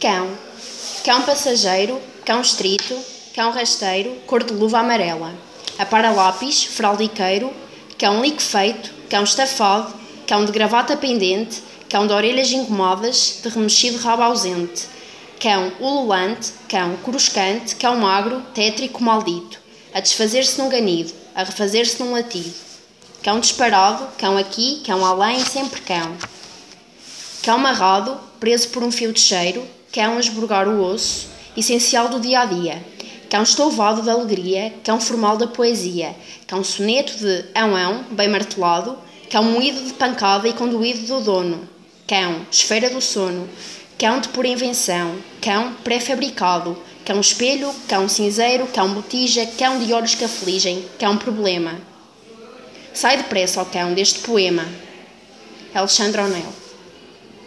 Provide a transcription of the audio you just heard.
Cão. Cão passageiro, cão estrito, cão rasteiro, cor de luva amarela. Apara lápis, fraldiqueiro, cão liquefeito, cão estafado, cão de gravata pendente, cão de orelhas incomodas, de remexido rabo ausente. Cão ululante, cão cruscante, cão magro, tétrico maldito, a desfazer-se num ganido, a refazer-se num latido. Cão disparado, cão aqui, cão além, sempre cão. Cão marrado, preso por um fio de cheiro, cão esburgar o osso, essencial do dia a dia. Cão estouvado de alegria, cão formal da poesia, cão soneto de ão-ão, bem martelado, cão moído de pancada e conduído do dono. Cão, esfera do sono, cão de pura invenção, cão pré-fabricado, cão espelho, cão cinzeiro, cão botija, cão de olhos que afligem, cão problema. Sai depressa, ó cão, deste poema. Alexandre Onel